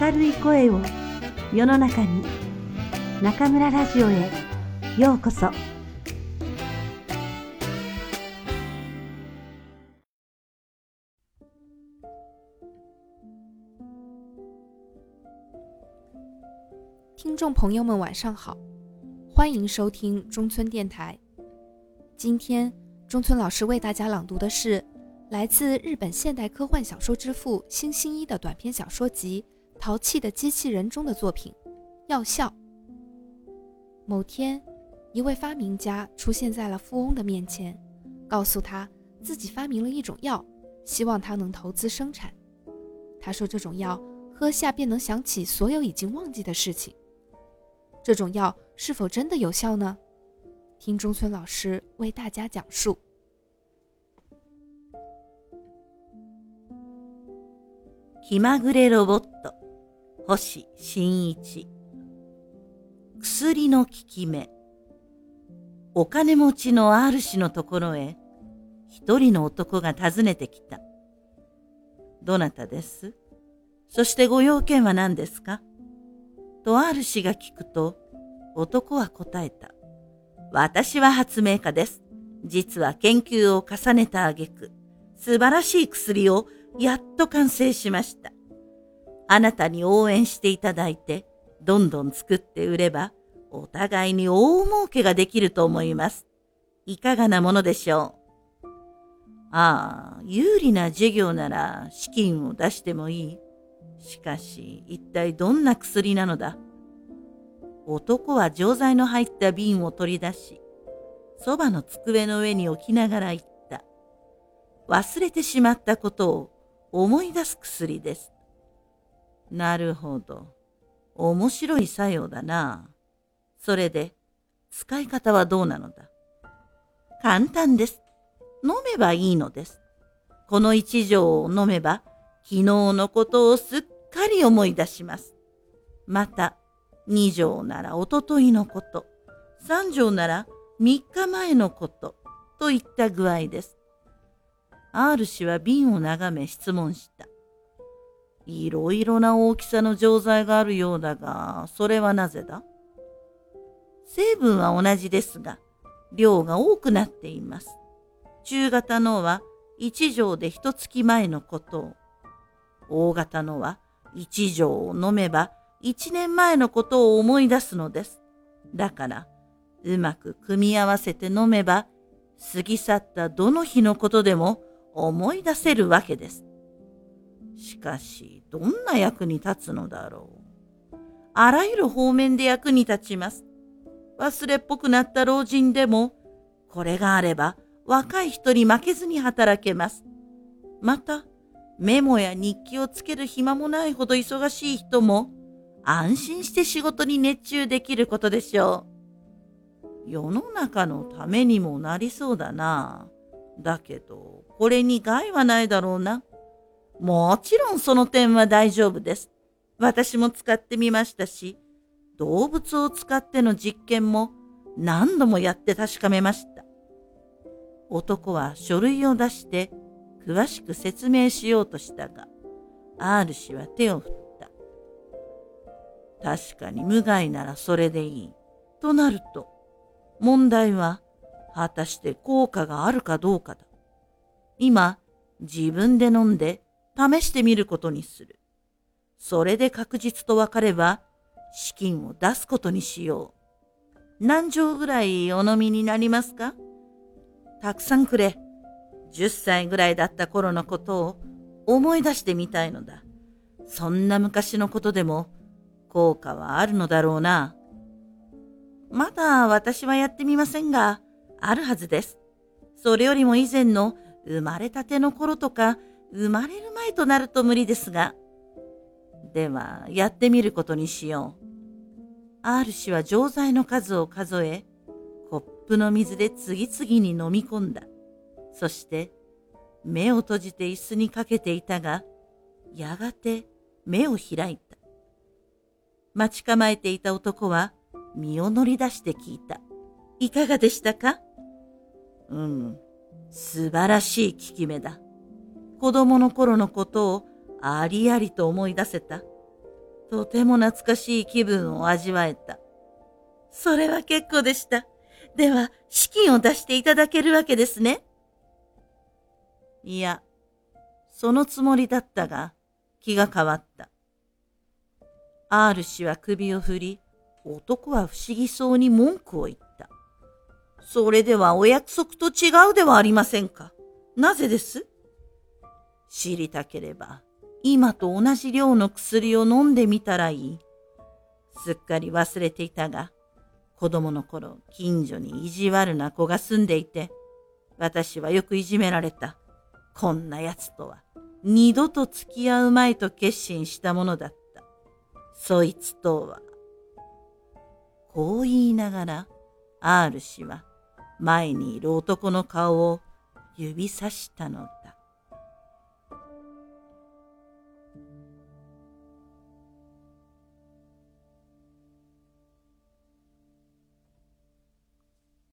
明るい声を世の中に中村ラジオへようこそ听众朋友们，晚上好，欢迎收听中村电台。今天中村老师为大家朗读的是来自日本现代科幻小说之父星星一的短篇小说集《 淘气的机器人》中的作品《药效》。某天，一位发明家出现在了富翁的面前，告诉他自己发明了一种药，希望他能投资生产。他说这种药喝下便能想起所有已经忘记的事情。这种药是否真的有效呢？听中村老师为大家讲述。気まぐれロボット、 星新一。薬の効き目。お金持ちの R 氏のところへ、一人の男が訪ねてきた。どなたです？そしてご用件は何ですか？と R 氏が聞くと、男は答えた。私は発明家です。実は研究を重ねた挙句、素晴らしい薬をやっと完成しました。あなたに応援していただいて、どんどん作って売れば、お互いに大儲けができると思います。いかがなものでしょう？ああ、有利な事業なら資金を出してもいい。しかし、一体どんな薬なのだ？男は錠剤の入った瓶を取り出し、そばの机の上に置きながら言った。忘れてしまったことを思い出す薬です。なるほど。面白い作用だな。それで、使い方はどうなのだ？簡単です。飲めばいいのです。この一錠を飲めば、昨日のことをすっかり思い出します。また、2畳ならおとといのこと、3畳なら3日前のこと、といった具合です。R 氏は瓶を眺め質問した。いろいろな大きさの錠剤があるようだが、それはなぜだ？成分は同じですが、量が多くなっています。中型のは1錠で一月前のことを、大型のは1錠を飲めば一年前のことを思い出すのです。だから、うまく組み合わせて飲めば、過ぎ去ったどの日のことでも思い出せるわけです。しかし、どんな役に立つのだろう。あらゆる方面で役に立ちます。忘れっぽくなった老人でも、これがあれば若い人に負けずに働けます。また、メモや日記をつける暇もないほど忙しい人も、安心して仕事に熱中できることでしょう。世の中のためにもなりそうだな。だけど、これに害はないだろうな。もちろんその点は大丈夫です。私も使ってみましたし、動物を使っての実験も何度もやって確かめました。男は書類を出して詳しく説明しようとしたが、R 氏は手を振った。確かに無害ならそれでいい。となると、問題は果たして効果があるかどうかだ。今、自分で飲んで試してみることにする。それで確実と分かれば、資金を出すことにしよう。何錠ぐらいお飲みになりますか？たくさんくれ。10歳ぐらいだった頃のことを思い出してみたいのだ。そんな昔のことでも効果はあるのだろうな。まだ私はやってみませんが、あるはずです。それよりも以前の生まれたての頃とか、生まれる前となると無理ですが。では、やってみることにしよう。R 氏は錠剤の数を数え、コップの水で次々に飲み込んだ。そして、目を閉じて椅子にかけていたが、やがて目を開いた。待ち構えていた男は身を乗り出して聞いた。いかがでしたか？うん、素晴らしい効き目だ。子供の頃のことをありありと思い出せた。とても懐かしい気分を味わえた。それは結構でした。では、資金を出していただけるわけですね。いや、そのつもりだったが、気が変わった。R 氏は首を振り、男は不思議そうに文句を言った。それではお約束と違うではありませんか。なぜです？知りたければ、今と同じ量の薬を飲んでみたらいい。すっかり忘れていたが、子供の頃、近所に意地悪な子が住んでいて、私はよくいじめられた。こんな奴とは、二度と付き合うまいと決心したものだった。そいつとは。こう言いながら、R 氏は、前にいる男の顔を指さしたのだ。